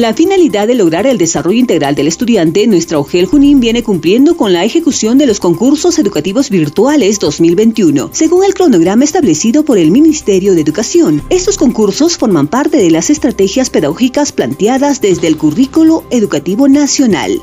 La finalidad de lograr el desarrollo integral del estudiante, nuestra OGEL Junín viene cumpliendo con la ejecución de los concursos educativos virtuales 2021, según el cronograma establecido por el Ministerio de Educación. Estos concursos forman parte de las estrategias pedagógicas planteadas desde el currículo educativo nacional.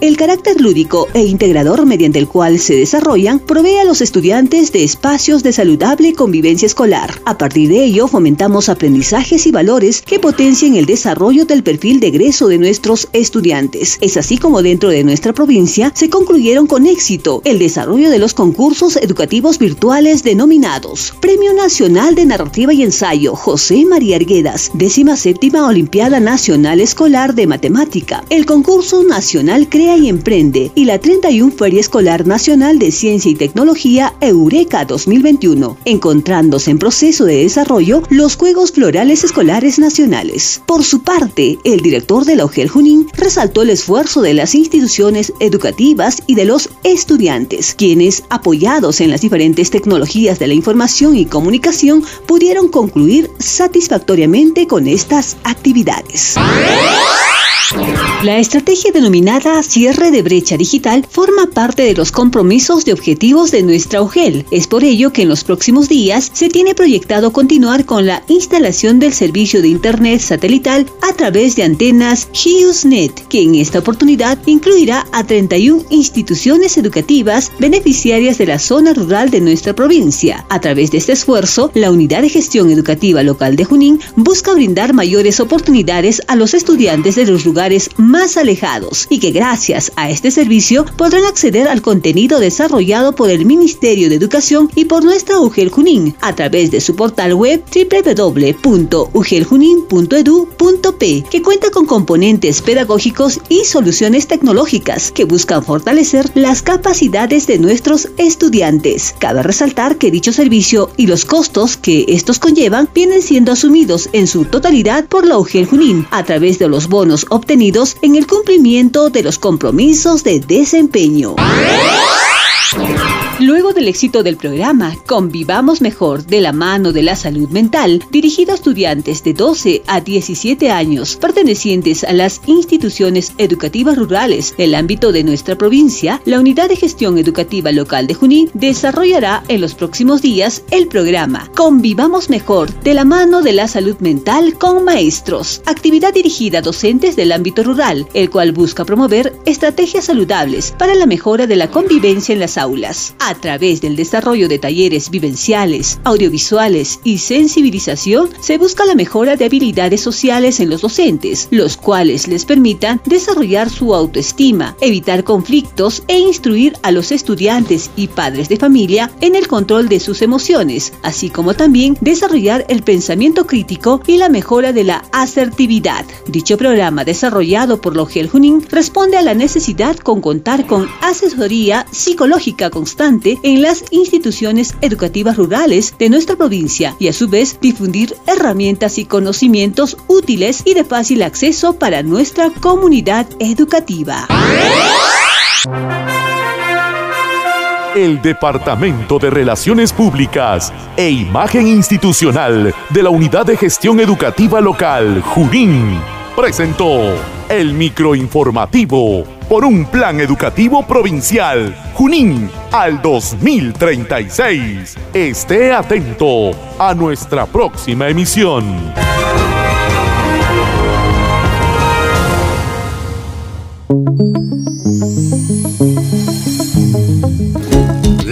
El carácter lúdico e integrador mediante el cual se desarrollan provee a los estudiantes de espacios de saludable convivencia escolar. A partir de ello, fomentamos aprendizajes y valores que potencien el desarrollo del perfil de egreso de nuestros estudiantes. Es así como dentro de nuestra provincia se concluyeron con éxito el desarrollo de los concursos educativos virtuales denominados Premio Nacional de Narrativa y Ensayo José María Arguedas, décima séptima Olimpiada Nacional Escolar de Matemática, el concurso nacional Crea y Emprende y la 31 Feria Escolar Nacional de Ciencia y Tecnología Eureka 2021, encontrándose en proceso de desarrollo los Juegos Florales Escolares Nacionales. Por su parte, el director de la OGEL Junín resaltó el esfuerzo de las instituciones educativas y de los estudiantes, quienes, apoyados en las diferentes tecnologías de la información y comunicación, pudieron concluir satisfactoriamente con estas actividades. La estrategia denominada cierre de brecha digital forma parte de los compromisos de objetivos de nuestra OGEL. Es por ello que en los próximos días se tiene proyectado continuar con la instalación del servicio de Internet satelital a través de antenas HughesNet, que en esta oportunidad incluirá a 31 instituciones educativas beneficiarias de la zona rural de nuestra provincia. A través de este esfuerzo, la Unidad de Gestión Educativa Local de Junín busca brindar mayores oportunidades a los estudiantes de los lugares más alejados y que gracias a este servicio podrán acceder al contenido desarrollado por el Ministerio de Educación y por nuestra UGEL Junín a través de su portal web www.ugeljunin.edu.p que cuenta con componentes pedagógicos y soluciones tecnológicas que buscan fortalecer las capacidades de nuestros estudiantes. Cabe resaltar que dicho servicio y los costos que estos conllevan vienen siendo asumidos en su totalidad por la UGEL Junín a través de los bonos obtenidos en el cumplimiento de los compromisos de desempeño. Luego del éxito del programa Convivamos Mejor de la mano de la salud mental, dirigido a estudiantes de 12 a 17 años pertenecientes a las instituciones educativas rurales. Del ámbito de nuestra provincia, la Unidad de Gestión Educativa Local de Junín desarrollará en los próximos días el programa Convivamos Mejor de la mano de la salud mental con maestros, actividad dirigida a docentes del ámbito rural, el cual busca promover estrategias saludables para la mejora de la convivencia en las aulas. A través del desarrollo de talleres vivenciales, audiovisuales y sensibilización, se busca la mejora de habilidades sociales en los docentes, los cuales les permitan desarrollar su autoestima, evitar conflictos e instruir a los estudiantes y padres de familia en el control de sus emociones, así como también desarrollar el pensamiento crítico y la mejora de la asertividad. Dicho programa desarrollado por Logel Junín responde a la necesidad con contar con asesoría psicológica constante en las instituciones educativas rurales de nuestra provincia y a su vez difundir herramientas y conocimientos útiles y de fácil acceso para nuestra comunidad educativa. El Departamento de Relaciones Públicas e Imagen Institucional de la Unidad de Gestión Educativa Local, Junín, presentó el microinformativo por un plan educativo provincial, Junín, al 2036. Esté atento a nuestra próxima emisión.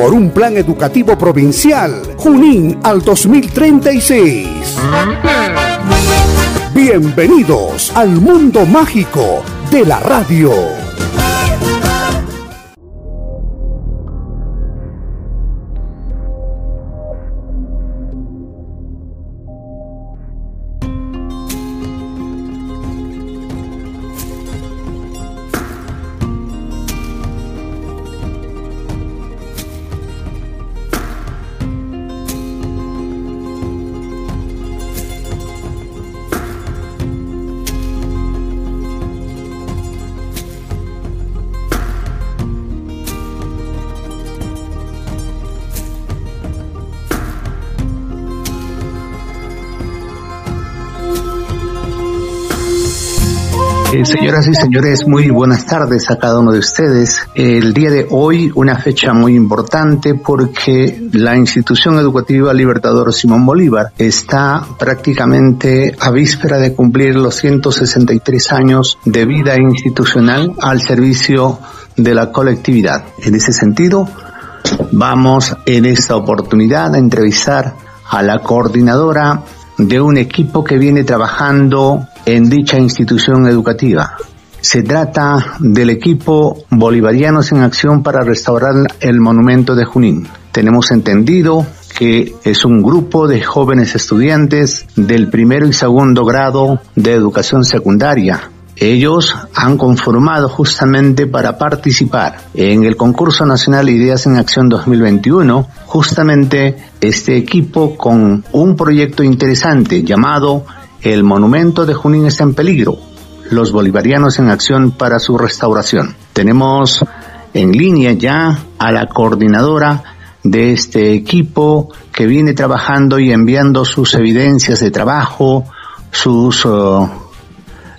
por un plan educativo provincial Junín al 2036. Bienvenidos al mundo mágico de la radio. Señoras y señores, muy buenas tardes a cada uno de ustedes. El día de hoy, una fecha muy importante porque la institución educativa Libertador Simón Bolívar está prácticamente a víspera de cumplir los 163 años de vida institucional al servicio de la colectividad. En ese sentido, vamos en esta oportunidad a entrevistar a la coordinadora de un equipo que viene trabajando en dicha institución educativa. Se trata del equipo Bolivarianos en Acción para restaurar el monumento de Junín. Tenemos entendido que es un grupo de jóvenes estudiantes del primero y segundo grado de educación secundaria. Ellos han conformado justamente para participar en el concurso nacional Ideas en Acción 2021, justamente este equipo con un proyecto interesante llamado el monumento de Junín está en peligro. Los bolivarianos en acción para su restauración. Tenemos en línea ya a la coordinadora de este equipo que viene trabajando y enviando sus evidencias de trabajo, sus, uh,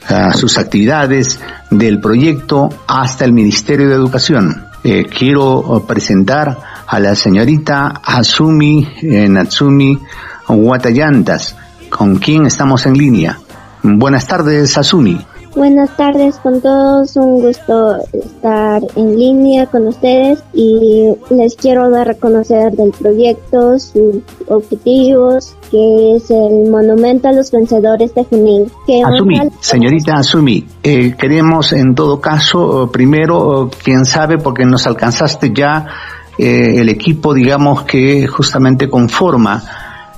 uh, sus actividades del proyecto hasta el Ministerio de Educación. Eh, quiero presentar a la señorita Asumi eh, Natsumi Watayantas con quién estamos en línea. Buenas tardes, Asumi. Buenas tardes con todos, un gusto estar en línea con ustedes y les quiero dar a conocer del proyecto, sus objetivos, que es el monumento a los vencedores de Junín. Asumi, señorita Asumi, eh, queremos en todo caso, primero, quién sabe, porque nos alcanzaste ya eh, el equipo, digamos, que justamente conforma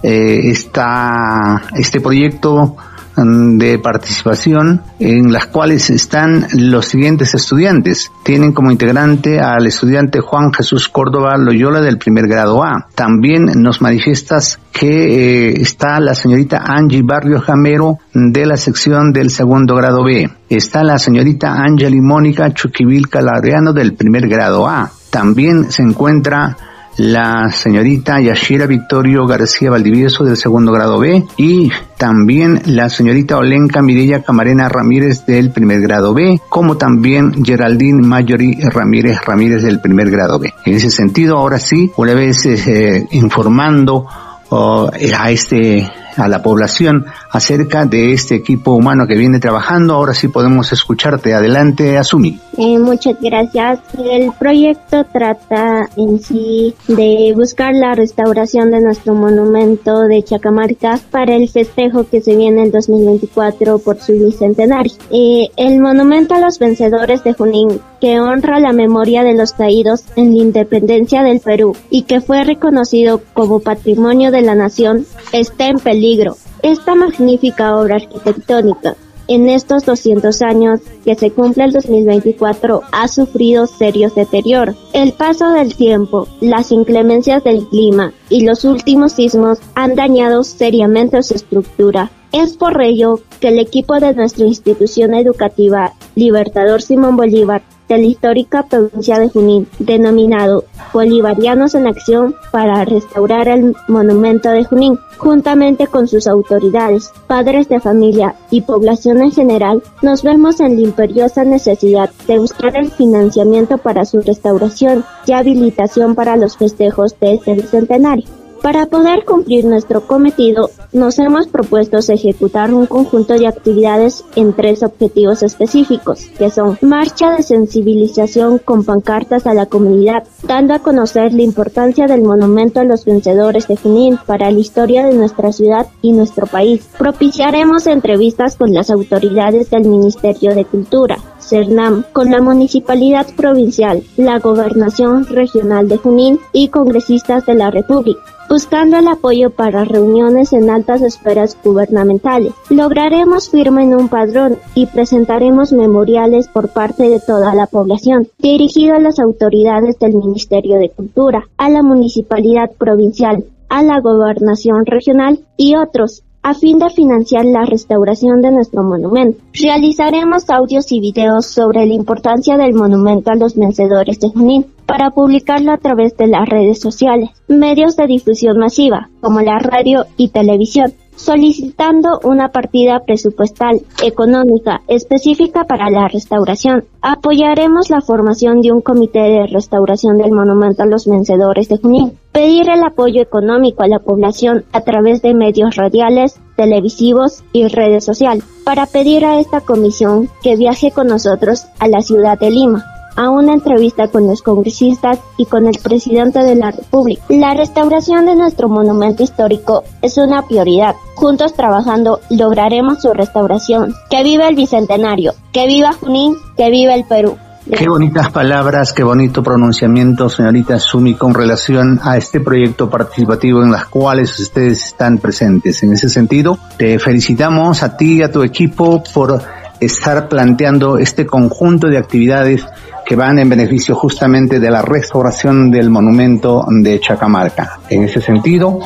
eh, está este proyecto de participación en las cuales están los siguientes estudiantes. Tienen como integrante al estudiante Juan Jesús Córdoba Loyola del primer grado A. También nos manifiestas que eh, está la señorita Angie Barrio Jamero de la sección del segundo grado B. Está la señorita Angeli Mónica Chuquibil Calariano del primer grado A. También se encuentra la señorita Yashira Victorio García Valdivieso del segundo grado B y también la señorita Olenka Mirella Camarena Ramírez del primer grado B, como también Geraldine Mayori Ramírez Ramírez del primer grado B. En ese sentido, ahora sí, una vez eh, informando oh, a este a la población acerca de este equipo humano que viene trabajando. Ahora sí podemos escucharte. Adelante, Asumi. Eh, muchas gracias. El proyecto trata en sí de buscar la restauración de nuestro monumento de Chacamarca para el festejo que se viene en 2024 por su bicentenario. Eh, el monumento a los vencedores de Junín que honra la memoria de los caídos en la independencia del Perú y que fue reconocido como patrimonio de la nación, está en peligro. Esta magnífica obra arquitectónica en estos 200 años que se cumple el 2024 ha sufrido serios deterioros. El paso del tiempo, las inclemencias del clima y los últimos sismos han dañado seriamente su estructura. Es por ello que el equipo de nuestra institución educativa Libertador Simón Bolívar de la histórica provincia de Junín, denominado Bolivarianos en Acción para restaurar el monumento de Junín, juntamente con sus autoridades, padres de familia y población en general, nos vemos en la imperiosa necesidad de buscar el financiamiento para su restauración y habilitación para los festejos de este bicentenario. Para poder cumplir nuestro cometido, nos hemos propuesto ejecutar un conjunto de actividades en tres objetivos específicos, que son marcha de sensibilización con pancartas a la comunidad, dando a conocer la importancia del monumento a los vencedores de Junín para la historia de nuestra ciudad y nuestro país. Propiciaremos entrevistas con las autoridades del Ministerio de Cultura, CERNAM, con la Municipalidad Provincial, la Gobernación Regional de Junín y congresistas de la República buscando el apoyo para reuniones en altas esferas gubernamentales. Lograremos firma en un padrón y presentaremos memoriales por parte de toda la población, dirigido a las autoridades del Ministerio de Cultura, a la Municipalidad Provincial, a la Gobernación Regional y otros, a fin de financiar la restauración de nuestro monumento. Realizaremos audios y videos sobre la importancia del monumento a los vencedores de Junín para publicarlo a través de las redes sociales, medios de difusión masiva, como la radio y televisión, solicitando una partida presupuestal económica específica para la restauración. Apoyaremos la formación de un comité de restauración del monumento a los vencedores de Junín. Pedir el apoyo económico a la población a través de medios radiales, televisivos y redes sociales, para pedir a esta comisión que viaje con nosotros a la ciudad de Lima a una entrevista con los congresistas y con el presidente de la República. La restauración de nuestro monumento histórico es una prioridad. Juntos trabajando lograremos su restauración. Que viva el Bicentenario, que viva Junín, que viva el Perú. Qué bonitas palabras, qué bonito pronunciamiento, señorita Sumi, con relación a este proyecto participativo en las cuales ustedes están presentes. En ese sentido, te felicitamos a ti y a tu equipo por estar planteando este conjunto de actividades que van en beneficio justamente de la restauración del monumento de Chacamarca. En ese sentido,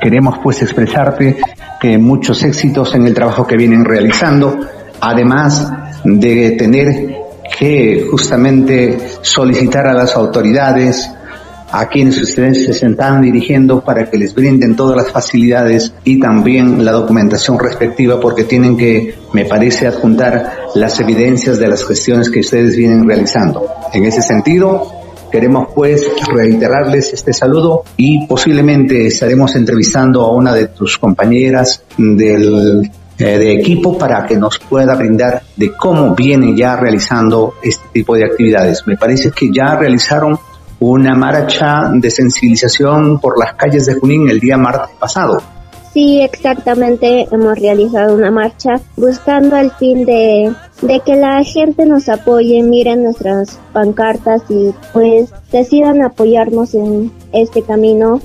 queremos pues expresarte muchos éxitos en el trabajo que vienen realizando, además de tener que justamente solicitar a las autoridades a quienes ustedes se están dirigiendo para que les brinden todas las facilidades y también la documentación respectiva porque tienen que, me parece, adjuntar las evidencias de las gestiones que ustedes vienen realizando. En ese sentido, Queremos pues reiterarles este saludo y posiblemente estaremos entrevistando a una de tus compañeras del eh, de equipo para que nos pueda brindar de cómo viene ya realizando este tipo de actividades. Me parece que ya realizaron una marcha de sensibilización por las calles de Junín el día martes pasado. Sí, exactamente, hemos realizado una marcha buscando el fin de, de que la gente nos apoye, miren nuestras pancartas y pues decidan apoyarnos en este camino,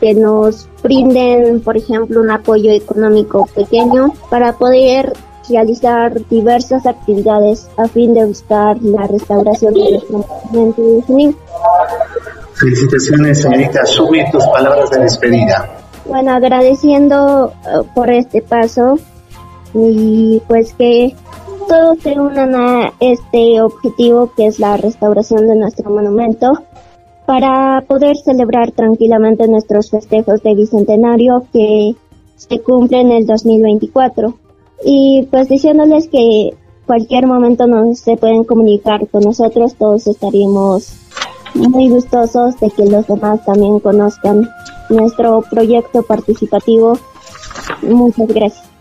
que nos brinden, por ejemplo, un apoyo económico pequeño para poder realizar diversas actividades a fin de buscar la restauración de nuestro Junín. Felicitaciones, señorita Subi, tus palabras de despedida. Bueno, agradeciendo eh, por este paso y pues que todos se unan a este objetivo que es la restauración de nuestro monumento para poder celebrar tranquilamente nuestros festejos de bicentenario que se cumplen en el 2024 y pues diciéndoles que cualquier momento nos se pueden comunicar con nosotros, todos estaríamos muy gustosos de que los demás también conozcan nuestro proyecto participativo. Muchas gracias.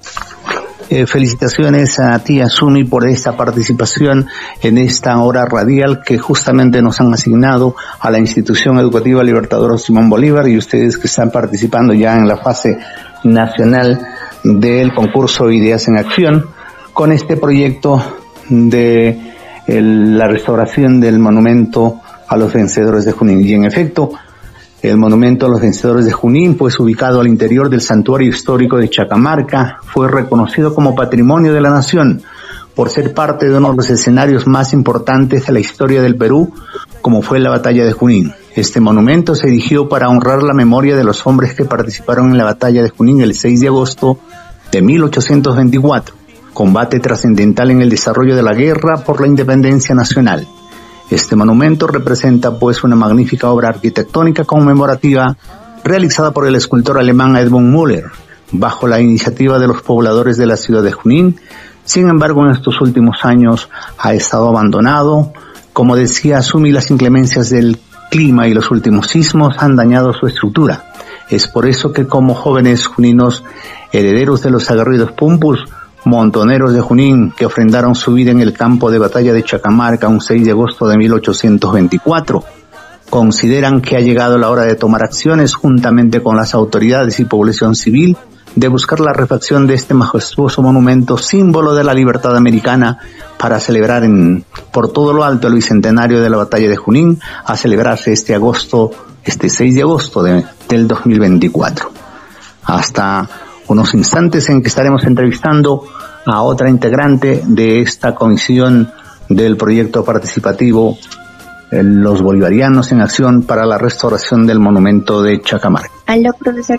Eh, felicitaciones a ti, Asumi, por esta participación en esta hora radial que justamente nos han asignado a la institución educativa Libertador Simón Bolívar y ustedes que están participando ya en la fase nacional del concurso Ideas en Acción con este proyecto de la restauración del monumento a los vencedores de Junín. Y en efecto, el monumento a los vencedores de Junín, pues ubicado al interior del santuario histórico de Chacamarca, fue reconocido como patrimonio de la nación por ser parte de uno de los escenarios más importantes de la historia del Perú, como fue la batalla de Junín. Este monumento se erigió para honrar la memoria de los hombres que participaron en la batalla de Junín el 6 de agosto de 1824, combate trascendental en el desarrollo de la guerra por la independencia nacional. Este monumento representa pues una magnífica obra arquitectónica conmemorativa realizada por el escultor alemán Edmund Müller, bajo la iniciativa de los pobladores de la ciudad de Junín. Sin embargo, en estos últimos años ha estado abandonado. Como decía Sumi, las inclemencias del clima y los últimos sismos han dañado su estructura. Es por eso que como jóvenes juninos, herederos de los agarridos Pumpus, montoneros de Junín que ofrendaron su vida en el campo de batalla de Chacamarca un 6 de agosto de 1824, consideran que ha llegado la hora de tomar acciones juntamente con las autoridades y población civil de buscar la refacción de este majestuoso monumento, símbolo de la libertad americana, para celebrar en, por todo lo alto el bicentenario de la batalla de Junín, a celebrarse este agosto, este 6 de agosto de, del 2024. Hasta unos instantes en que estaremos entrevistando a otra integrante de esta comisión del proyecto participativo Los Bolivarianos en Acción para la Restauración del Monumento de Chacamarca. Aló, profesor.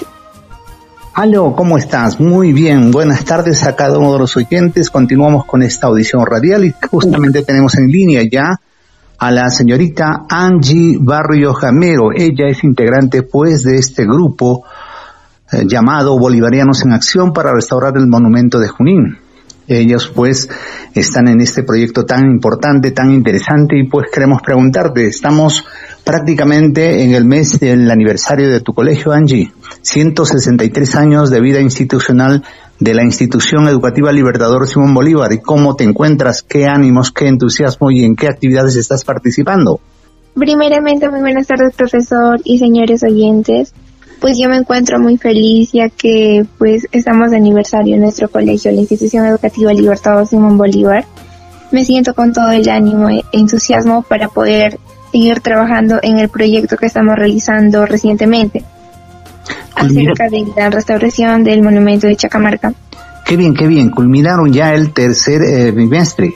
Aló, ¿cómo estás? Muy bien, buenas tardes a cada uno de los oyentes. Continuamos con esta audición radial y justamente tenemos en línea ya a la señorita Angie Barrio Jamero. Ella es integrante pues de este grupo eh, llamado Bolivarianos en Acción para restaurar el monumento de Junín. Ellos pues están en este proyecto tan importante, tan interesante y pues queremos preguntarte, estamos prácticamente en el mes del aniversario de tu colegio, Angie. 163 años de vida institucional de la institución educativa Libertador Simón Bolívar. ¿Y cómo te encuentras? ¿Qué ánimos, qué entusiasmo y en qué actividades estás participando? Primeramente, muy buenas tardes, profesor y señores oyentes. Pues yo me encuentro muy feliz ya que pues estamos de aniversario en nuestro colegio, la institución educativa Libertador Simón Bolívar. Me siento con todo el ánimo e entusiasmo para poder seguir trabajando en el proyecto que estamos realizando recientemente acerca de la restauración del monumento de Chacamarca. Qué bien, qué bien. Culminaron ya el tercer eh, bimestre.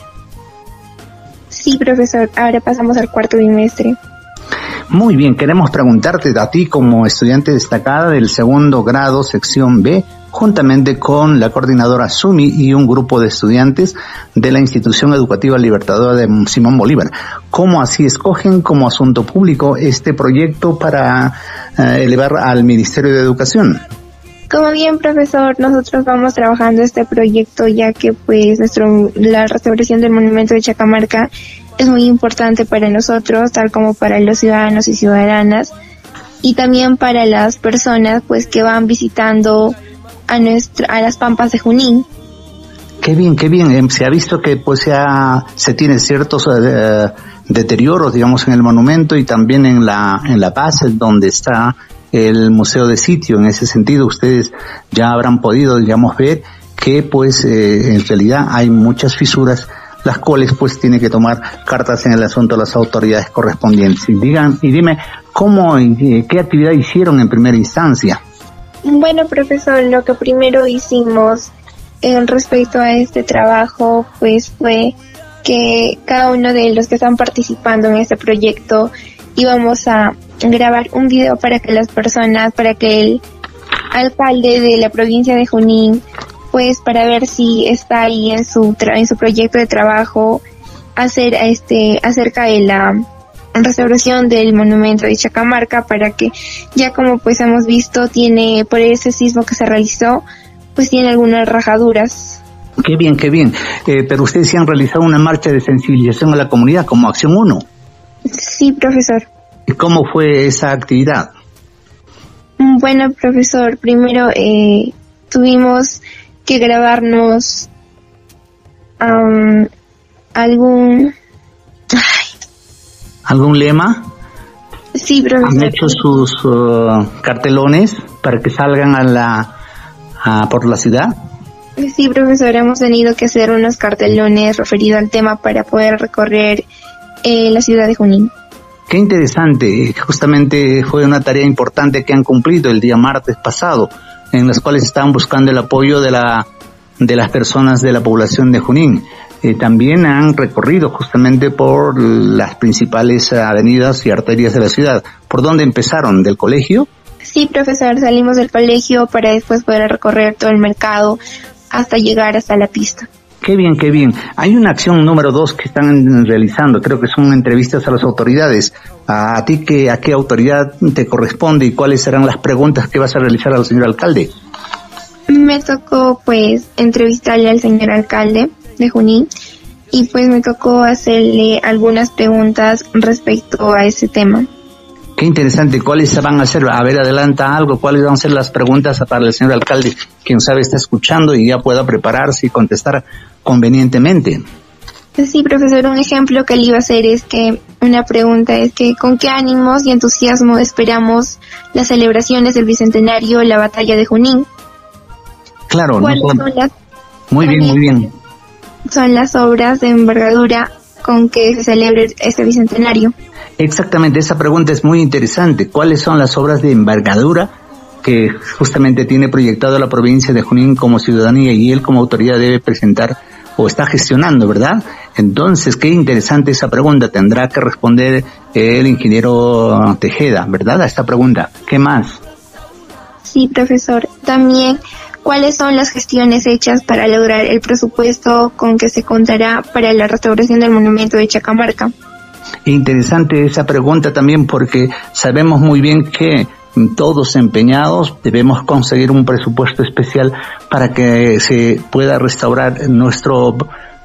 Sí, profesor. Ahora pasamos al cuarto bimestre. Muy bien, queremos preguntarte a ti como estudiante destacada del segundo grado, sección B, juntamente con la coordinadora Sumi y un grupo de estudiantes de la Institución Educativa Libertadora de Simón Bolívar. ¿Cómo así escogen como asunto público este proyecto para eh, elevar al Ministerio de Educación? Como bien, profesor, nosotros vamos trabajando este proyecto ya que pues nuestro, la restauración del monumento de Chacamarca es muy importante para nosotros, tal como para los ciudadanos y ciudadanas, y también para las personas pues que van visitando a, nuestra, a las pampas de Junín. Qué bien, qué bien. Em, se ha visto que pues se, se tiene ciertos eh, deterioros, digamos, en el monumento y también en la, en la base donde está el museo de sitio. En ese sentido, ustedes ya habrán podido, digamos, ver que pues eh, en realidad hay muchas fisuras las cuales pues tiene que tomar cartas en el asunto las autoridades correspondientes. Y digan, y dime, ¿cómo, y qué actividad hicieron en primera instancia? Bueno, profesor, lo que primero hicimos en respecto a este trabajo, pues fue que cada uno de los que están participando en este proyecto íbamos a grabar un video para que las personas, para que el alcalde de la provincia de Junín, pues para ver si está ahí en su en su proyecto de trabajo hacer este acerca de la restauración del monumento de Chacamarca para que ya como pues hemos visto tiene por ese sismo que se realizó pues tiene algunas rajaduras. Qué bien, qué bien. Eh, pero ustedes sí han realizado una marcha de sensibilización a la comunidad como Acción 1. Sí, profesor. ¿Y cómo fue esa actividad? Bueno, profesor, primero eh, tuvimos que grabarnos algún algún lema? Sí, profesor. ¿Han hecho sus uh, cartelones para que salgan a la por la ciudad? Sí, profesor, hemos tenido que hacer unos cartelones referidos al tema para poder recorrer eh, la ciudad de Junín. Qué interesante, justamente fue una tarea importante que han cumplido el día martes pasado, en las cuales estaban buscando el apoyo de la de las personas de la población de Junín. Eh, también han recorrido justamente por las principales avenidas y arterias de la ciudad. ¿Por dónde empezaron? ¿Del colegio? Sí, profesor, salimos del colegio para después poder recorrer todo el mercado hasta llegar hasta la pista. Qué bien, qué bien. Hay una acción número dos que están realizando, creo que son entrevistas a las autoridades. ¿A ti qué, a qué autoridad te corresponde y cuáles serán las preguntas que vas a realizar al señor alcalde? Me tocó pues entrevistarle al señor alcalde de Junín y pues me tocó hacerle algunas preguntas respecto a ese tema. Qué interesante. ¿Cuáles van a ser? A ver, adelanta algo. ¿Cuáles van a ser las preguntas para el señor alcalde? Quien sabe está escuchando y ya pueda prepararse y contestar convenientemente. Sí, profesor, un ejemplo que le iba a hacer es que una pregunta es que con qué ánimos y entusiasmo esperamos las celebraciones del Bicentenario, la batalla de Junín. Claro, no muy bien, muy bien. Son las obras de envergadura con que se celebre este Bicentenario. Exactamente, esa pregunta es muy interesante. ¿Cuáles son las obras de envergadura que justamente tiene proyectado la provincia de Junín como ciudadanía y él como autoridad debe presentar o está gestionando, ¿verdad? Entonces, qué interesante esa pregunta. Tendrá que responder el ingeniero Tejeda, ¿verdad? A esta pregunta. ¿Qué más? Sí, profesor. También, ¿cuáles son las gestiones hechas para lograr el presupuesto con que se contará para la restauración del monumento de Chacamarca? Interesante esa pregunta también porque sabemos muy bien que todos empeñados, debemos conseguir un presupuesto especial para que se pueda restaurar nuestro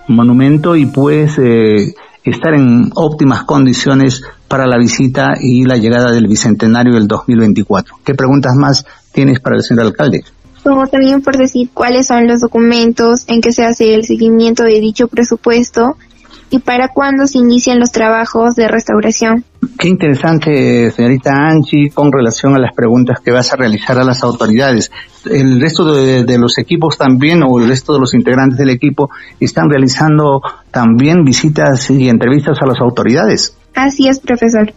monumento y pues eh, estar en óptimas condiciones para la visita y la llegada del Bicentenario del 2024. ¿Qué preguntas más tienes para el señor alcalde? Como también por decir cuáles son los documentos en que se hace el seguimiento de dicho presupuesto y para cuándo se inician los trabajos de restauración. Qué interesante, señorita Anchi, con relación a las preguntas que vas a realizar a las autoridades. El resto de, los equipos también, o el resto de los integrantes del equipo, están realizando también visitas y entrevistas a las autoridades. Así es, profesor.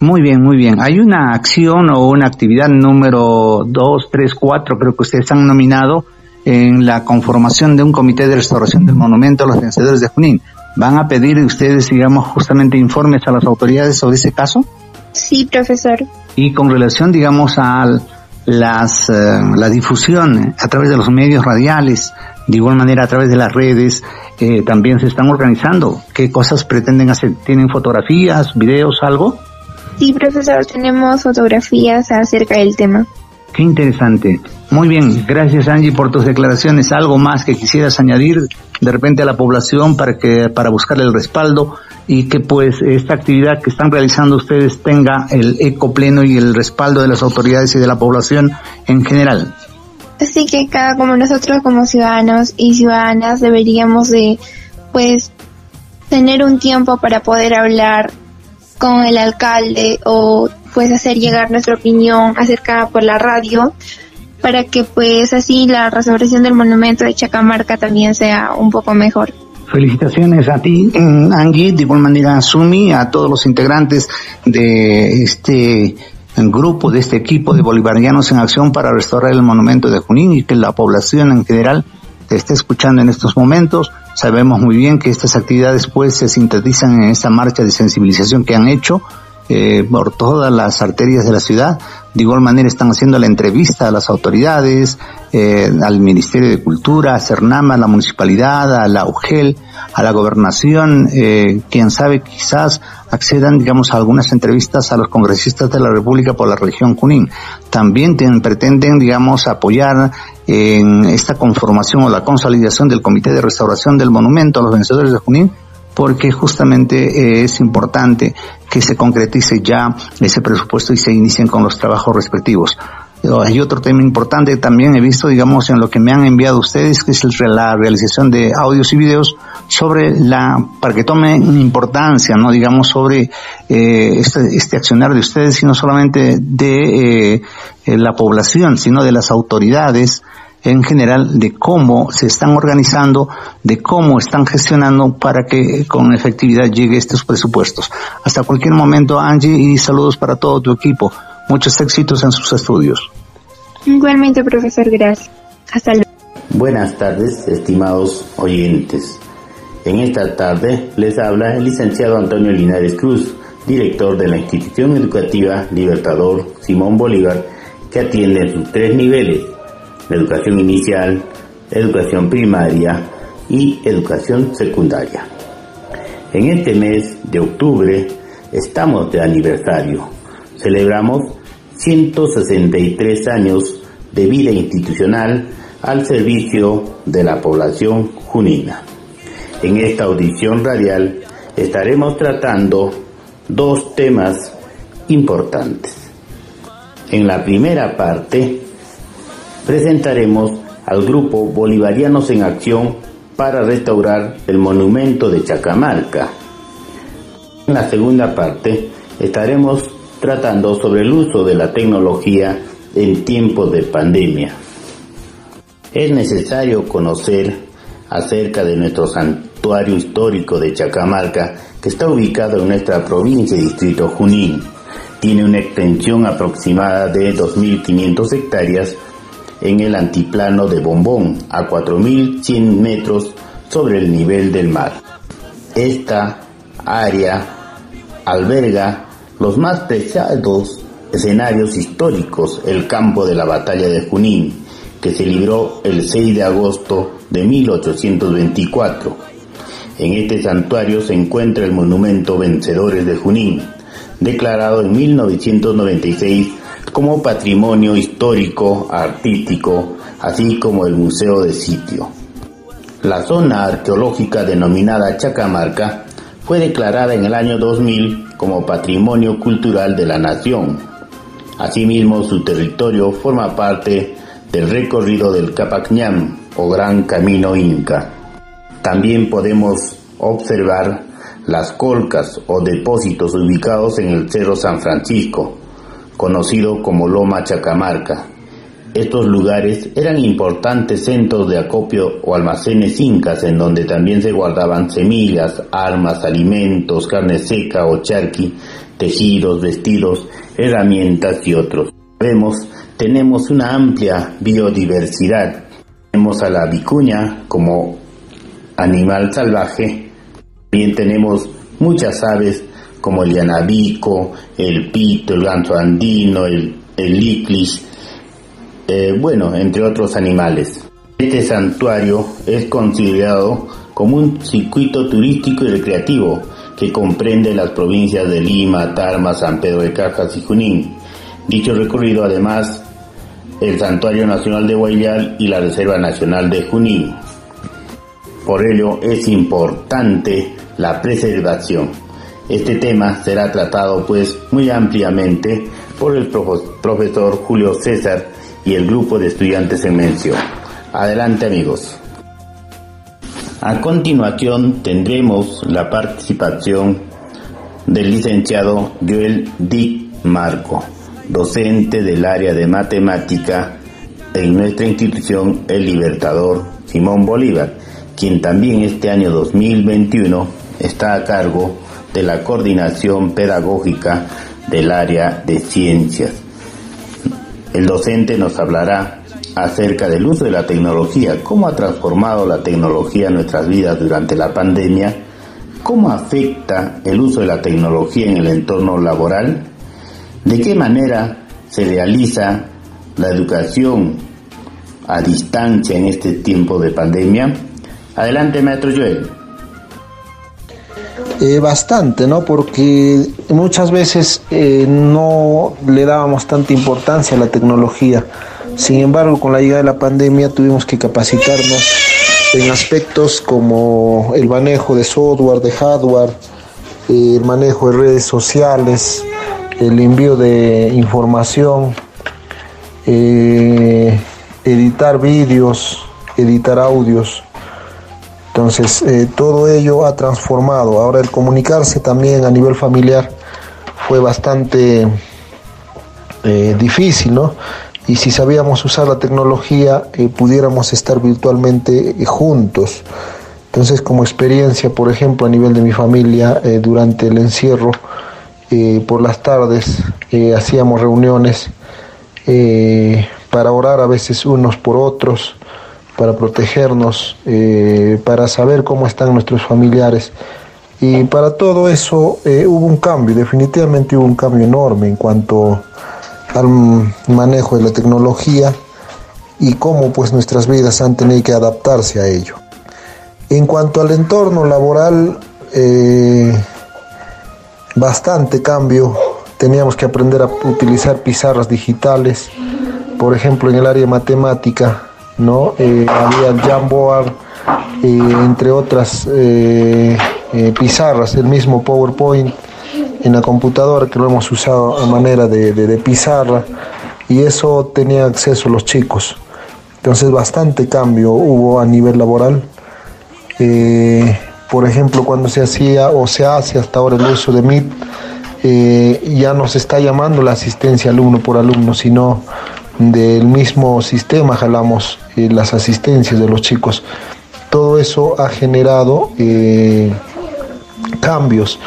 Muy bien, muy bien. Hay una acción o una actividad número 2, 3, 4, creo que ustedes han nominado en la conformación de un comité de restauración del monumento a los vencedores de Junín. ¿Van a pedir ustedes, digamos, justamente informes a las autoridades sobre ese caso? Sí, profesor. Y con relación, digamos, a las, eh, la difusión a través de los medios radiales, de igual manera a través de las redes, eh, también se están organizando. ¿Qué cosas pretenden hacer? ¿Tienen fotografías, videos, algo? Sí, profesor, tenemos fotografías acerca del tema. Qué interesante. Muy bien, gracias Angie por tus declaraciones. ¿Algo más que quisieras añadir de repente a la población para que para buscar el respaldo y que pues esta actividad que están realizando ustedes tenga el eco pleno y el respaldo de las autoridades y de la población en general? Así que cada como nosotros como ciudadanos y ciudadanas deberíamos de pues tener un tiempo para poder hablar con el alcalde o pues hacer llegar nuestra opinión acerca por la radio para que pues así la restauración del monumento de Chacamarca también sea un poco mejor. Felicitaciones a ti, mm, Angie, de igual manera a Sumi, a todos los integrantes de este grupo, de este equipo de bolivarianos en acción para restaurar el monumento de Junín y que la población en general te esté escuchando en estos momentos. Sabemos muy bien que estas actividades pues se sintetizan en esta marcha de sensibilización que han hecho eh, por todas las arterias de la ciudad. De igual manera están haciendo la entrevista a las autoridades, eh, al Ministerio de Cultura, a Cernama, a la municipalidad, a la UGEL, a la gobernación, eh, quién sabe, quizás accedan, digamos, a algunas entrevistas a los congresistas de la República por la región Junín. También pretenden, digamos, apoyar en esta conformación o la consolidación del Comité de Restauración del Monumento a los Vencedores de Junín porque justamente eh, es importante que se concretice ya ese presupuesto y se inicien con los trabajos respectivos. Hay otro tema importante también he visto, digamos, en lo que me han enviado ustedes, que es la realización de audios y videos sobre la, para que tomen importancia, ¿no? Digamos, sobre eh, este, este accionar de ustedes, y no solamente de eh, la población, sino de las autoridades, en general de cómo se están organizando, de cómo están gestionando para que con efectividad llegue estos presupuestos. Hasta cualquier momento, Angie, y saludos para todo tu equipo. Muchos éxitos en sus estudios. Igualmente, profesor, gracias. Hasta luego. Buenas tardes, estimados oyentes. En esta tarde les habla el licenciado Antonio Linares Cruz, director de la institución educativa Libertador Simón Bolívar, que atiende en sus tres niveles, educación inicial, educación primaria y educación secundaria. En este mes de octubre estamos de aniversario. Celebramos 163 años de vida institucional al servicio de la población junina. En esta audición radial estaremos tratando dos temas importantes. En la primera parte presentaremos al grupo Bolivarianos en Acción para restaurar el monumento de Chacamarca. En la segunda parte estaremos tratando sobre el uso de la tecnología en tiempos de pandemia. Es necesario conocer acerca de nuestro santuario histórico de Chacamarca, que está ubicado en nuestra provincia y distrito Junín. Tiene una extensión aproximada de 2.500 hectáreas en el antiplano de Bombón, a 4.100 metros sobre el nivel del mar. Esta área alberga los más preciados escenarios históricos, el campo de la batalla de Junín, que se libró el 6 de agosto de 1824. En este santuario se encuentra el monumento Vencedores de Junín, declarado en 1996 como patrimonio histórico artístico, así como el museo de sitio. La zona arqueológica denominada Chacamarca fue declarada en el año 2000 como Patrimonio Cultural de la Nación. Asimismo, su territorio forma parte del recorrido del Capacñán o Gran Camino Inca. También podemos observar las colcas o depósitos ubicados en el Cerro San Francisco, conocido como Loma Chacamarca. Estos lugares eran importantes centros de acopio o almacenes incas en donde también se guardaban semillas, armas, alimentos, carne seca o charqui, tejidos, vestidos, herramientas y otros. Vemos, tenemos una amplia biodiversidad. Tenemos a la vicuña como animal salvaje. También tenemos muchas aves como el yanabico, el pito, el ganso andino, el, el eh, bueno, entre otros animales. Este santuario es considerado como un circuito turístico y recreativo que comprende las provincias de Lima, Tarma, San Pedro de Cajas y Junín. Dicho recorrido además el Santuario Nacional de Guayal y la Reserva Nacional de Junín. Por ello es importante la preservación. Este tema será tratado pues muy ampliamente por el profesor Julio César y el grupo de estudiantes en mención. Adelante amigos. A continuación tendremos la participación del licenciado Joel Dick Marco, docente del área de matemática en nuestra institución El Libertador Simón Bolívar, quien también este año 2021 está a cargo de la coordinación pedagógica del área de ciencias. El docente nos hablará acerca del uso de la tecnología, cómo ha transformado la tecnología en nuestras vidas durante la pandemia, cómo afecta el uso de la tecnología en el entorno laboral, de qué manera se realiza la educación a distancia en este tiempo de pandemia. Adelante, maestro Joel. Eh, bastante, ¿no? Porque muchas veces eh, no le dábamos tanta importancia a la tecnología. Sin embargo, con la llegada de la pandemia tuvimos que capacitarnos en aspectos como el manejo de software, de hardware, el manejo de redes sociales, el envío de información, eh, editar vídeos, editar audios. Entonces, eh, todo ello ha transformado. Ahora el comunicarse también a nivel familiar fue bastante eh, difícil, ¿no? Y si sabíamos usar la tecnología, eh, pudiéramos estar virtualmente juntos. Entonces, como experiencia, por ejemplo, a nivel de mi familia, durante el encierro, por las tardes hacíamos reuniones para orar a veces unos por otros, para protegernos, eh, para saber cómo están nuestros familiares. Y para todo eso eh, hubo un cambio, definitivamente hubo un cambio enorme en cuanto al manejo de la tecnología y cómo pues nuestras vidas han tenido que adaptarse a ello. En cuanto al entorno laboral, eh, bastante cambio. Teníamos que aprender a utilizar pizarras digitales, por ejemplo en el área matemática ¿no? Eh, había Jamboard, eh, entre otras eh, pizarras, el mismo PowerPoint, en la computadora que lo hemos usado a manera de, de, pizarra y eso tenía acceso los chicos. Entonces bastante cambio hubo a nivel laboral. Eh, por ejemplo, cuando se hacía o se hace hasta ahora el uso de Meet, eh, ya no se está llamando la asistencia alumno por alumno, sino del mismo sistema jalamos eh, las asistencias de los chicos. Todo eso ha generado cambios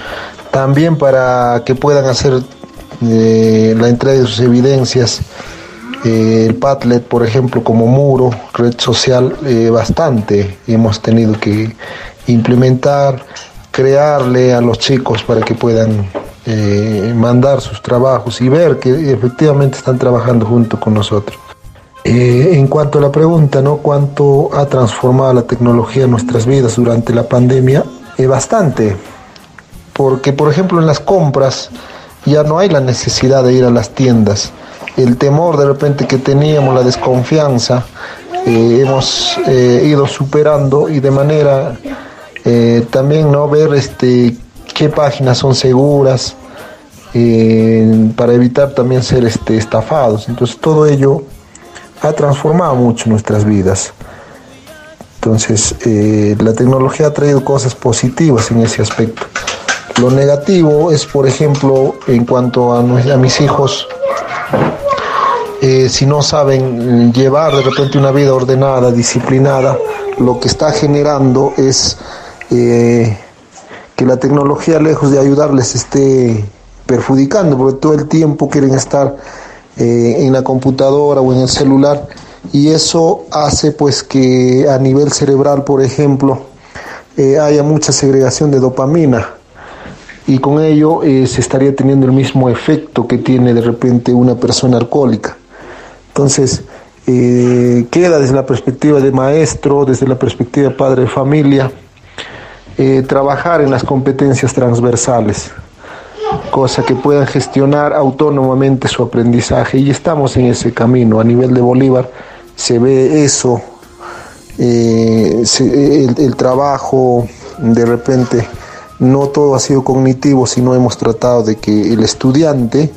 también para que puedan hacer la entrega de sus evidencias eh, el Padlet, por ejemplo, como muro, red social, eh, bastante hemos tenido que implementar, crearle a los chicos para que puedan eh, mandar sus trabajos y ver que efectivamente están trabajando junto con nosotros. En cuanto a la pregunta, ¿no? ¿Cuánto ha transformado la tecnología en nuestras vidas durante la pandemia? bastante, porque por ejemplo en las compras ya no hay la necesidad de ir a las tiendas el temor de repente que teníamos, la desconfianza, eh, hemos eh, ido superando y de manera eh, también no ver este qué páginas son seguras para evitar también ser este, estafados. Entonces todo ello ha transformado mucho nuestras vidas. Entonces la tecnología ha traído cosas positivas en ese aspecto. Lo negativo es, por ejemplo, en cuanto a, mis hijos, eh, si no saben llevar de repente una vida ordenada, disciplinada, lo que está generando es eh, que la tecnología, lejos de ayudarles, esté perjudicando, porque todo el tiempo quieren estar eh, en la computadora o en el celular y eso hace pues que a nivel cerebral, por ejemplo, haya mucha segregación de dopamina y con ello se estaría teniendo el mismo efecto que tiene de repente una persona alcohólica. Entonces, eh, queda desde la perspectiva de maestro, desde la perspectiva de padre de familia, eh, trabajar en las competencias transversales, cosa que puedan gestionar autónomamente su aprendizaje. Y estamos en ese camino. A nivel de Bolívar se ve eso, eh, el, trabajo de repente no todo ha sido cognitivo, sino hemos tratado de que el estudiante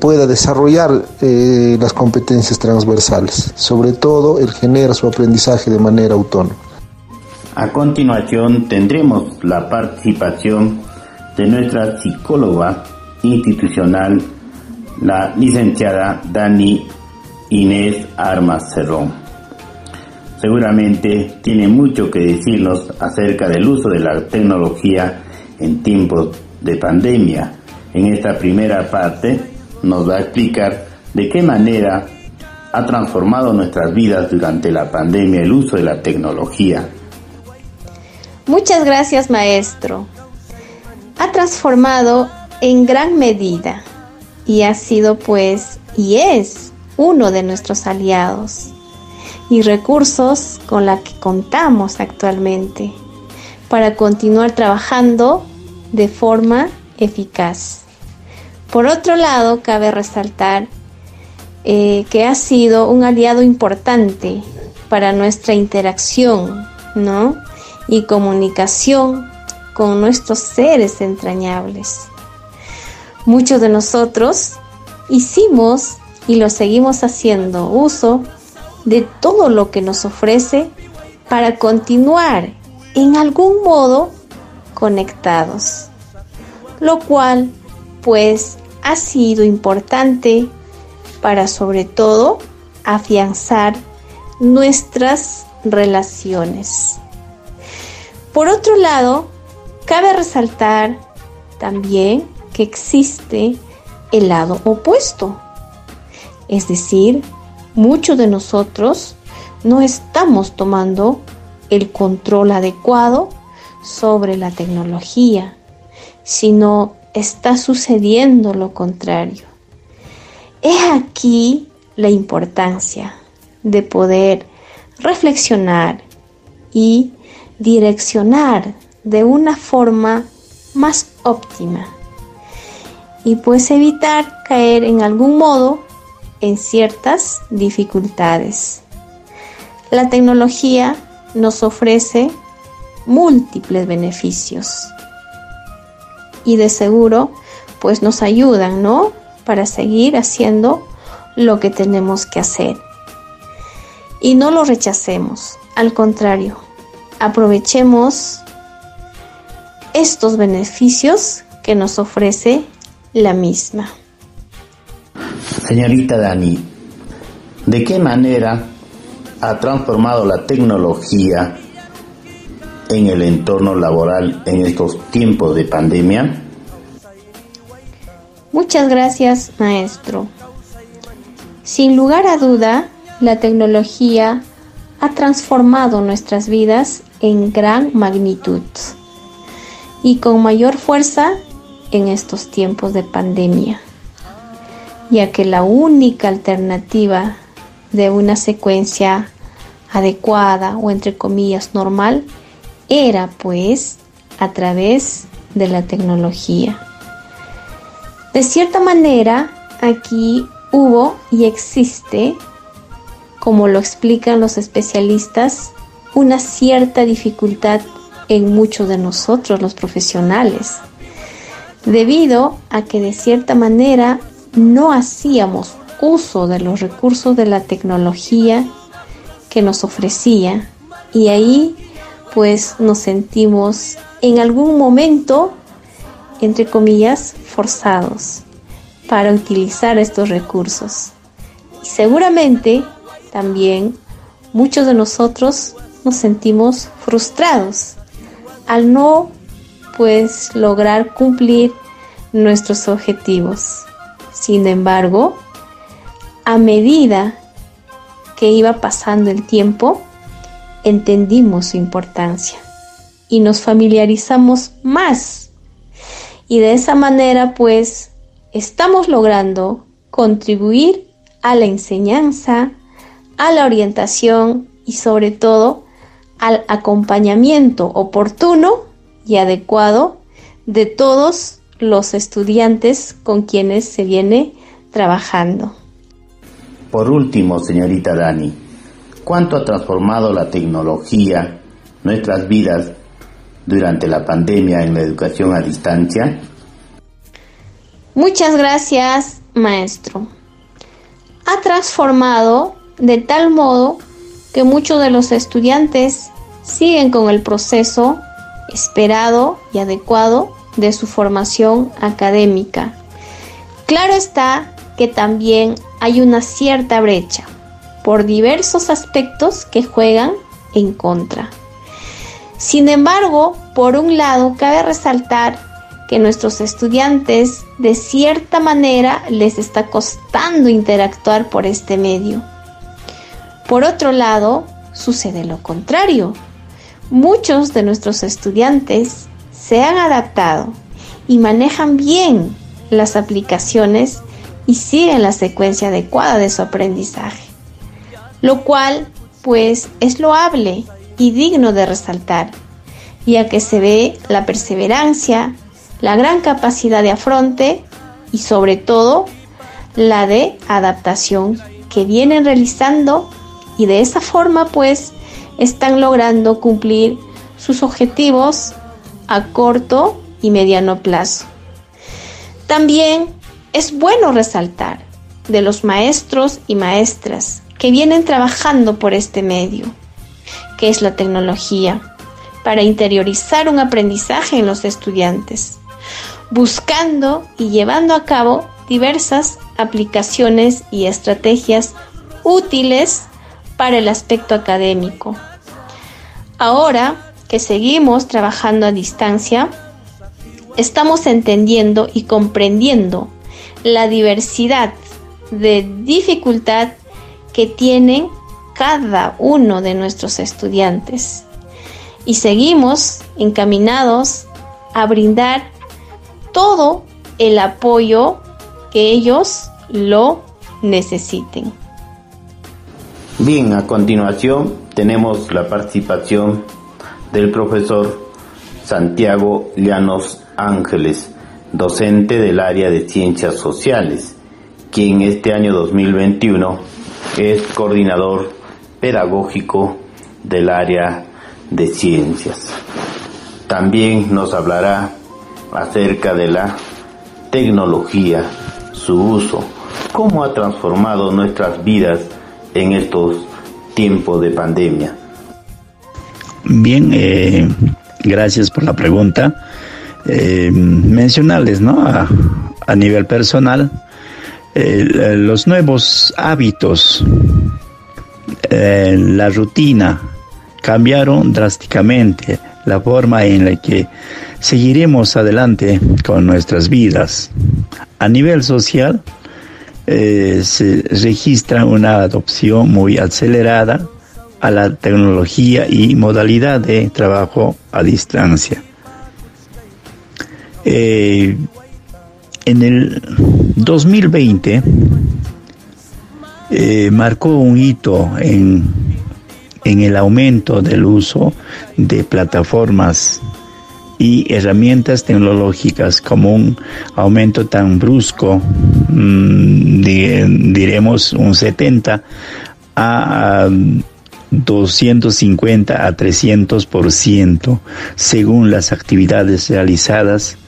pueda desarrollar eh, las competencias transversales. Sobre todo, el genera su aprendizaje de manera autónoma. A continuación tendremos la participación de nuestra psicóloga institucional, la licenciada Dani Inés Armas Cerrón. Seguramente tiene mucho que decirnos acerca del uso de la tecnología en tiempos de pandemia. En esta primera parte nos va a explicar de qué manera ha transformado nuestras vidas durante la pandemia el uso de la tecnología. Muchas gracias maestro. Ha transformado en gran medida y ha sido pues y es uno de nuestros aliados y recursos con la que contamos actualmente para continuar trabajando de forma eficaz. Por otro lado, cabe resaltar eh, que ha sido un aliado importante para nuestra interacción ¿no? y comunicación con nuestros seres entrañables. Muchos de nosotros hicimos y lo seguimos haciendo uso de todo lo que nos ofrece para continuar en algún modo conectados, lo cual pues ha sido importante para sobre todo afianzar nuestras relaciones. Por otro lado, cabe resaltar también que existe el lado opuesto. Es decir, muchos de nosotros no estamos tomando el control adecuado sobre la tecnología, sino está sucediendo lo contrario. Es aquí la importancia de poder reflexionar y direccionar de una forma más óptima y pues evitar caer en algún modo en ciertas dificultades. La tecnología nos ofrece múltiples beneficios y de seguro pues nos ayudan, ¿no? Para seguir haciendo lo que tenemos que hacer. Y no lo rechacemos, al contrario, aprovechemos estos beneficios que nos ofrece la misma. Señorita Dani, ¿de qué manera ha transformado la tecnología en el entorno laboral en estos tiempos de pandemia? Muchas gracias, maestro. Sin lugar a duda, la tecnología ha transformado nuestras vidas en gran magnitud y con mayor fuerza en estos tiempos de pandemia, ya que la única alternativa de una secuencia adecuada o entre comillas normal era pues a través de la tecnología. De cierta manera, aquí hubo y existe, como lo explican los especialistas, una cierta dificultad en muchos de nosotros los profesionales, debido a que de cierta manera no hacíamos uso de los recursos de la tecnología que nos ofrecía y ahí pues nos sentimos en algún momento, entre comillas, forzados para utilizar estos recursos. Y seguramente también muchos de nosotros nos sentimos frustrados al no pues lograr cumplir nuestros objetivos. Sin embargo, a medida que iba pasando el tiempo, entendimos su importancia y nos familiarizamos más. Y de esa manera, pues, estamos logrando contribuir a la enseñanza, a la orientación y sobre todo al acompañamiento oportuno y adecuado de todos los estudiantes con quienes se viene trabajando. Por último, señorita Dani, ¿cuánto ha transformado la tecnología nuestras vidas durante la pandemia en la educación a distancia? Muchas gracias, maestro. Ha transformado de tal modo que muchos de los estudiantes siguen con el proceso esperado y adecuado de su formación académica. Claro está que también hay una cierta brecha por diversos aspectos que juegan en contra. Sin embargo, por un lado, cabe resaltar que nuestros estudiantes de cierta manera les está costando interactuar por este medio. Por otro lado, sucede lo contrario. Muchos de nuestros estudiantes se han adaptado y manejan bien las aplicaciones y siguen la secuencia adecuada de su aprendizaje, lo cual pues es loable y digno de resaltar, ya que se ve la perseverancia, la gran capacidad de afronte y sobre todo la de adaptación que vienen realizando y de esa forma pues están logrando cumplir sus objetivos a corto y mediano plazo. También es bueno resaltar de los maestros y maestras que vienen trabajando por este medio, que es la tecnología, para interiorizar un aprendizaje en los estudiantes, buscando y llevando a cabo diversas aplicaciones y estrategias útiles para el aspecto académico. Ahora que seguimos trabajando a distancia, estamos entendiendo y comprendiendo la diversidad de dificultad que tienen cada uno de nuestros estudiantes y seguimos encaminados a brindar todo el apoyo que ellos lo necesiten. Bien, a continuación tenemos la participación del profesor Santiago Llanos Ángeles, docente del área de ciencias sociales, quien este año 2021 es coordinador pedagógico del área de ciencias. También nos hablará acerca de la tecnología, su uso, cómo ha transformado nuestras vidas en estos tiempos de pandemia. Bien, eh, gracias por la pregunta. Eh, mencionarles, ¿no? A, nivel personal, eh, los nuevos hábitos, la rutina, cambiaron drásticamente la forma en la que seguiremos adelante con nuestras vidas. A nivel social, se registra una adopción muy acelerada a la tecnología y modalidad de trabajo a distancia. Eh, en el 2020 eh, marcó un hito en, en el aumento del uso de plataformas y herramientas tecnológicas como un aumento tan brusco, mm, diremos un 70 a 250 a 300% según las actividades realizadas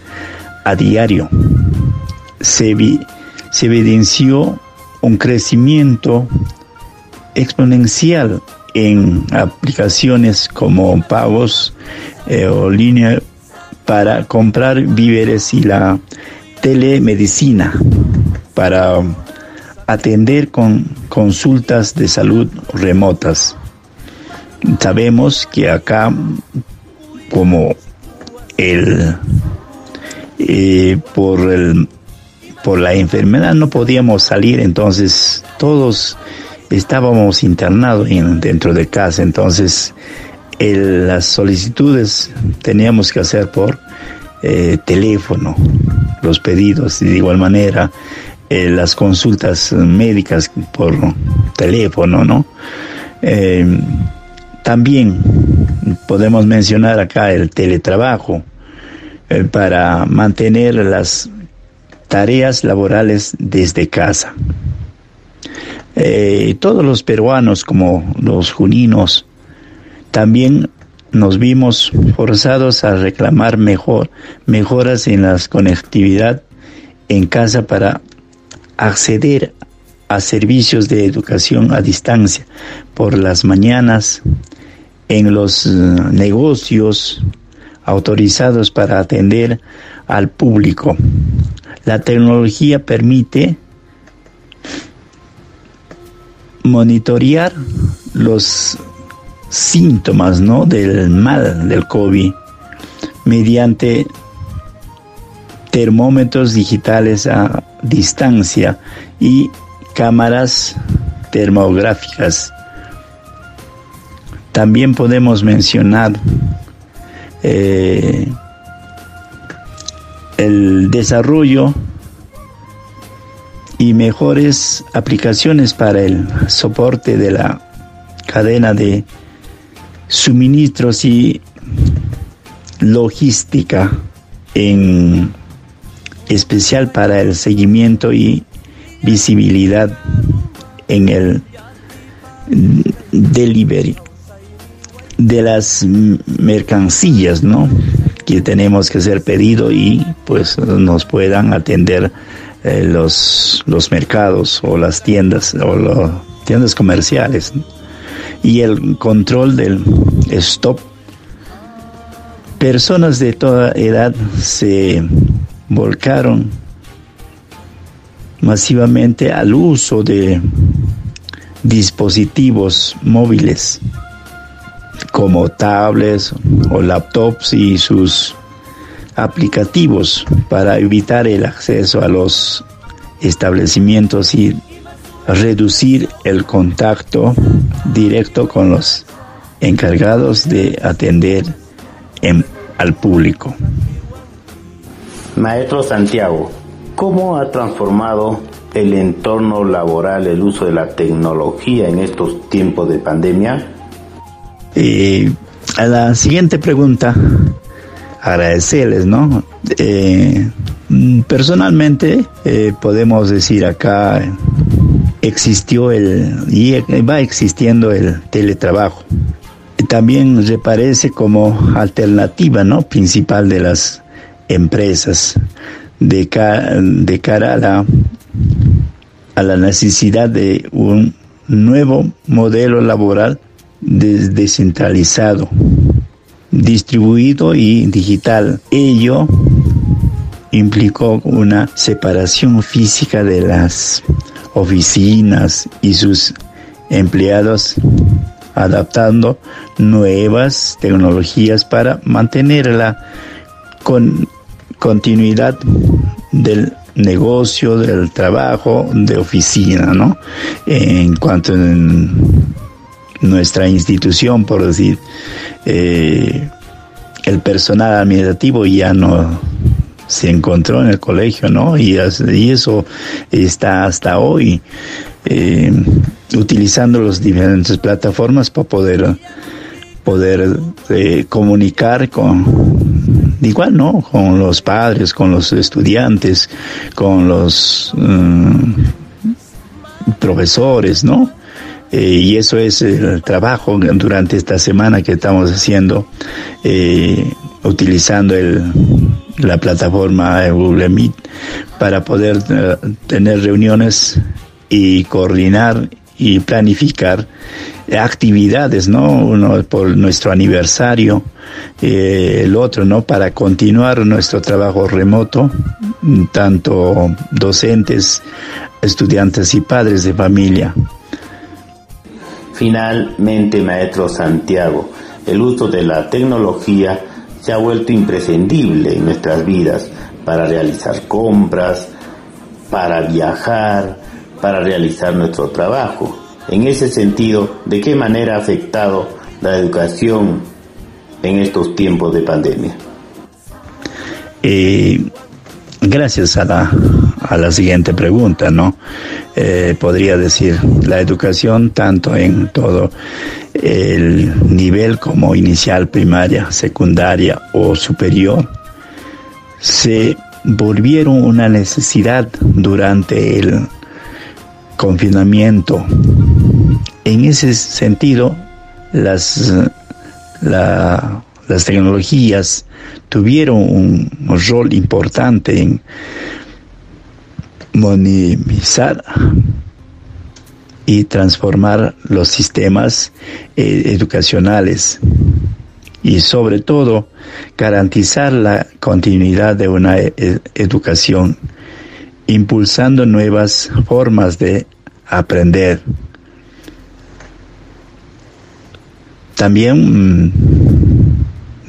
a diario. Se, se evidenció un crecimiento exponencial en aplicaciones como pagos eh, o línea para comprar víveres y la telemedicina para atender con consultas de salud remotas. Sabemos que acá, como el, eh, por el por la enfermedad no podíamos salir, entonces todos estábamos internados dentro de casa, entonces las solicitudes teníamos que hacer por eh, teléfono, los pedidos, y de igual manera eh, las consultas médicas por teléfono, ¿no? También podemos mencionar acá el teletrabajo eh, para mantener las tareas laborales desde casa. Eh, todos los peruanos como los juninos también nos vimos forzados a reclamar mejor, mejoras en la conectividad en casa para acceder a servicios de educación a distancia por las mañanas en los eh, negocios autorizados para atender al público. La tecnología permite monitorear los síntomas ¿no? del mal del COVID mediante termómetros digitales a distancia y cámaras termográficas. También podemos mencionar eh, el desarrollo y mejores aplicaciones para el soporte de la cadena de suministros y logística en especial para el seguimiento y visibilidad en el delivery de las mercancías, ¿no? Que tenemos que ser pedido y pues nos puedan atender eh, los, los mercados o las tiendas o las tiendas comerciales. Y el control del stop. Personas de toda edad se volcaron masivamente al uso de dispositivos móviles como tablets o laptops y sus aplicativos para evitar el acceso a los establecimientos y reducir el contacto directo con los encargados de atender al público. Maestro Santiago, ¿cómo ha transformado el entorno laboral el uso de la tecnología en estos tiempos de pandemia? Y a la siguiente pregunta, agradecerles, ¿no? Eh, personalmente, eh, podemos decir acá, existió el, y va existiendo el teletrabajo. También reparece como alternativa, ¿no? Principal de las empresas de, de cara a la, a la necesidad de un nuevo modelo laboral descentralizado, distribuido y digital. Ello implicó una separación física de las oficinas y sus empleados adaptando nuevas tecnologías para mantener la con continuidad del negocio, del trabajo, de oficina, ¿no? En cuanto a nuestra institución, por decir, eh, el personal administrativo ya no se encontró en el colegio, ¿no? Y, eso está hasta hoy eh, utilizando las diferentes plataformas para poder poder eh, comunicar con igual no con los padres con los estudiantes con los mm, profesores no eh, y eso es el trabajo durante esta semana que estamos haciendo utilizando el la plataforma Google Meet para poder eh, tener reuniones y coordinar y planificar actividades, ¿no? Uno por nuestro aniversario, eh, el otro, ¿no? Para continuar nuestro trabajo remoto, tanto docentes, estudiantes y padres de familia. Finalmente, maestro Santiago, el uso de la tecnología se ha vuelto imprescindible en nuestras vidas para realizar compras, para viajar, para realizar nuestro trabajo. En ese sentido, ¿de qué manera ha afectado la educación en estos tiempos de pandemia? Eh, gracias a a la siguiente pregunta, ¿no? Eh, podría decir, la educación tanto en todo el nivel como inicial, primaria, secundaria o superior, se volvieron una necesidad durante el confinamiento. En ese sentido, las, las tecnologías tuvieron un rol importante en monetizar y transformar los sistemas eh, educacionales y sobre todo garantizar la continuidad de una e, e, educación, impulsando nuevas formas de aprender. También mm,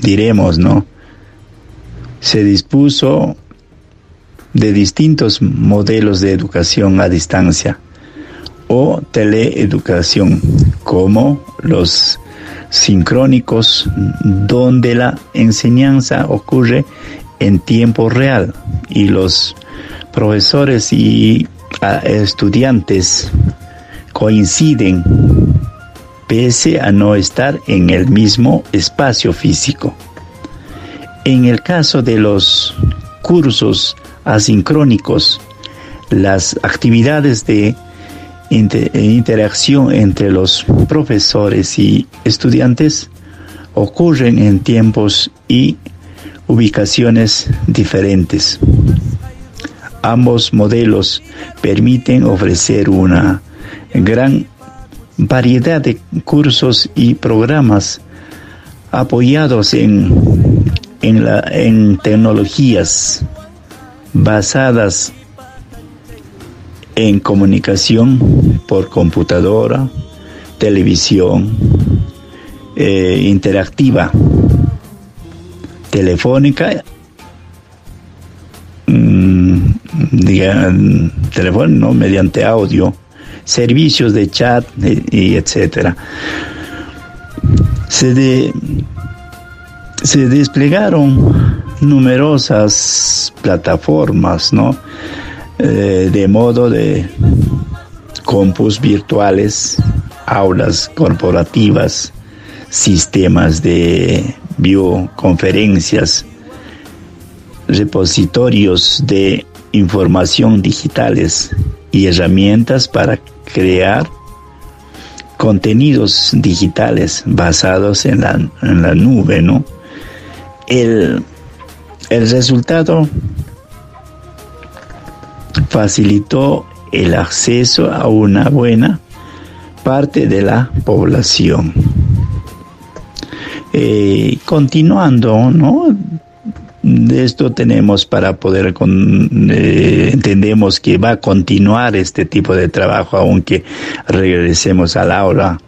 diremos, ¿no? Se dispuso de distintos modelos de educación a distancia o teleeducación, como los sincrónicos, donde la enseñanza ocurre en tiempo real y los profesores y estudiantes coinciden pese a no estar en el mismo espacio físico. En el caso de los cursos asincrónicos, las actividades de interacción entre los profesores y estudiantes ocurren en tiempos y ubicaciones diferentes. Ambos modelos permiten ofrecer una gran variedad de cursos y programas apoyados en, en, la, en tecnologías basadas en comunicación por computadora, televisión, eh, interactiva, telefónica, mmm, teléfono, ¿no? mediante audio, servicios de chat y, etcétera. Se, se desplegaron numerosas plataformas, ¿no? Eh, de modo de compus virtuales, aulas corporativas, sistemas de bioconferencias, repositorios de información digitales y herramientas para crear contenidos digitales basados en la, en la nube, ¿no? El El resultado facilitó el acceso a una buena parte de la población. Eh, continuando, ¿no? De esto tenemos para poder, eh, entendemos que va a continuar este tipo de trabajo, aunque regresemos al aula,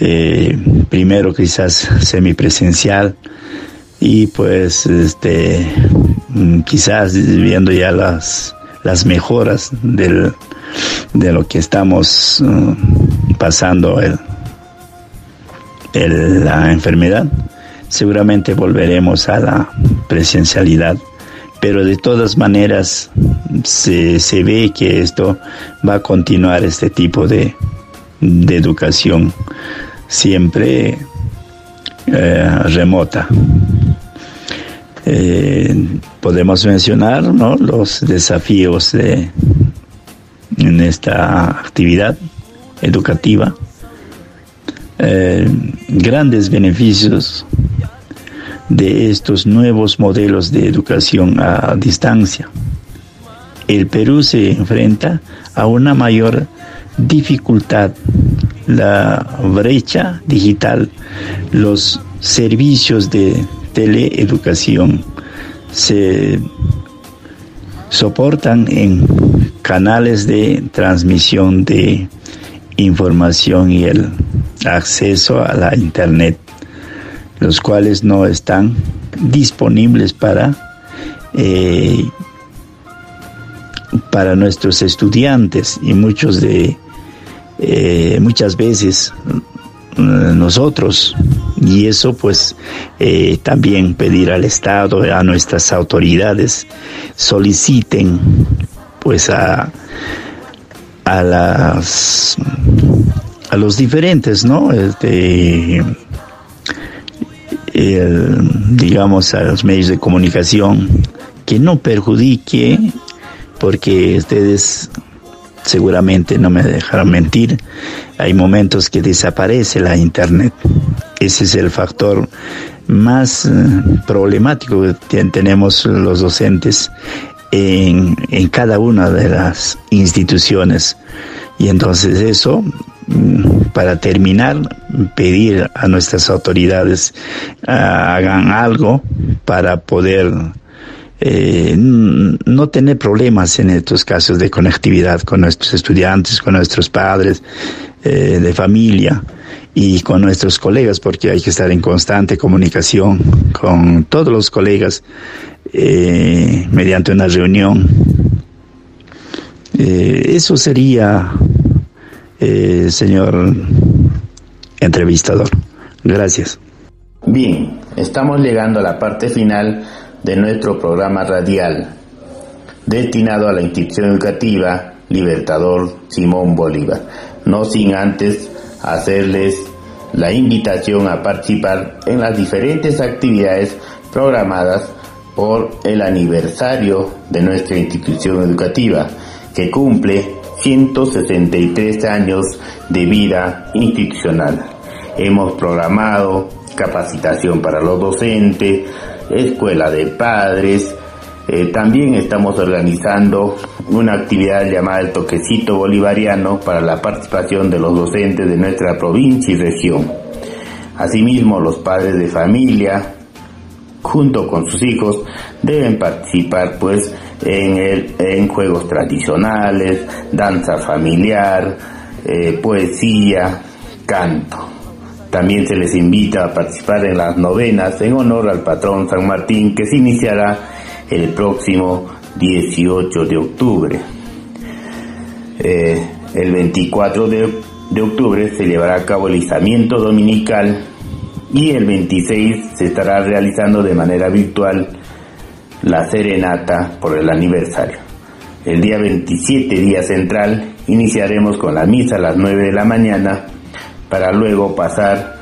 eh, primero quizás semipresencial, y pues este mm, quizás viendo ya las, las mejoras de lo que estamos mm, pasando el, la enfermedad, seguramente volveremos a la presencialidad. Pero de todas maneras se, se ve que esto va a continuar este tipo de, de educación siempre eh, remota. Eh, podemos mencionar los desafíos de, en esta actividad educativa eh, grandes beneficios de estos nuevos modelos de educación a distancia. El Perú se enfrenta a una mayor dificultad, la brecha digital, los servicios de teleeducación se soportan en canales de transmisión de información y el acceso a la Internet, los cuales no están disponibles para, eh, para nuestros estudiantes. Y muchos de, eh, muchas veces mm, nosotros y eso pues eh, también pedir al Estado, a nuestras autoridades, soliciten pues a, a las a los diferentes, ¿no? Este, digamos a los medios de comunicación que no perjudique porque ustedes seguramente no me dejarán mentir hay momentos que desaparece la internet ese es el factor más eh, problemático que tenemos los docentes en, en cada una de las instituciones. Y entonces eso Mm, para terminar, pedir a nuestras autoridades ah, hagan algo para poder eh, no tener problemas en estos casos de conectividad con nuestros estudiantes, con nuestros padres eh, de familia y con nuestros colegas, porque hay que estar en constante comunicación con todos los colegas eh, mediante una reunión. eso sería eh, señor entrevistador. Gracias. Bien, estamos llegando a la parte final de nuestro programa radial destinado a la institución educativa Libertador Simón Bolívar. No sin antes hacerles la invitación a participar en las diferentes actividades programadas por el aniversario de nuestra institución educativa que cumple 163 años de vida institucional. Hemos programado capacitación para los docentes, escuela de padres, eh, también estamos organizando una actividad llamada el toquecito bolivariano para la participación de los docentes de nuestra provincia y región. Asimismo, los padres de familia, junto con sus hijos, deben participar pues en, el, en juegos tradicionales, danza familiar, eh, poesía, canto. También se les invita a participar en las novenas en honor al patrón San Martín que se iniciará el próximo 18 de octubre. Eh, el 24 de, octubre se llevará a cabo el izamiento dominical y el 26 se estará realizando de manera virtual la serenata por el aniversario. El día 27, día central, iniciaremos con la misa a las 9 de la mañana para luego pasar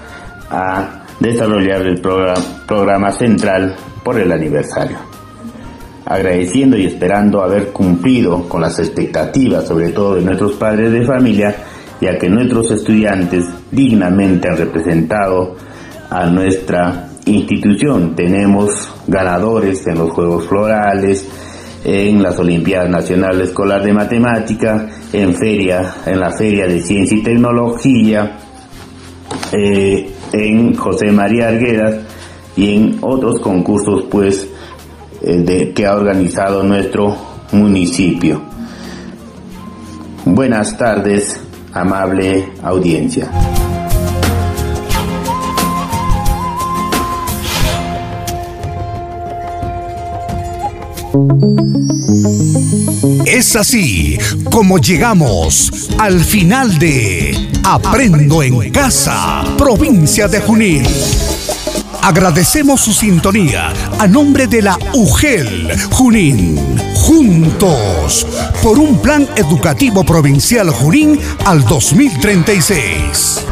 a desarrollar el programa, programa central por el aniversario. Agradeciendo y esperando haber cumplido con las expectativas, sobre todo de nuestros padres de familia, ya que nuestros estudiantes dignamente han representado a nuestra institución. Tenemos ganadores en los Juegos Florales, en las Olimpiadas Nacionales Escolar de Matemática, en feria, en la Feria de Ciencia y Tecnología, eh, en José María Arguedas y en otros concursos pues de, que ha organizado nuestro municipio. Buenas tardes, amable audiencia. Es así como llegamos al final de Aprendo en Casa, provincia de Junín. Agradecemos su sintonía a nombre de la UGEL Junín. Juntos por un plan educativo provincial Junín al 2036.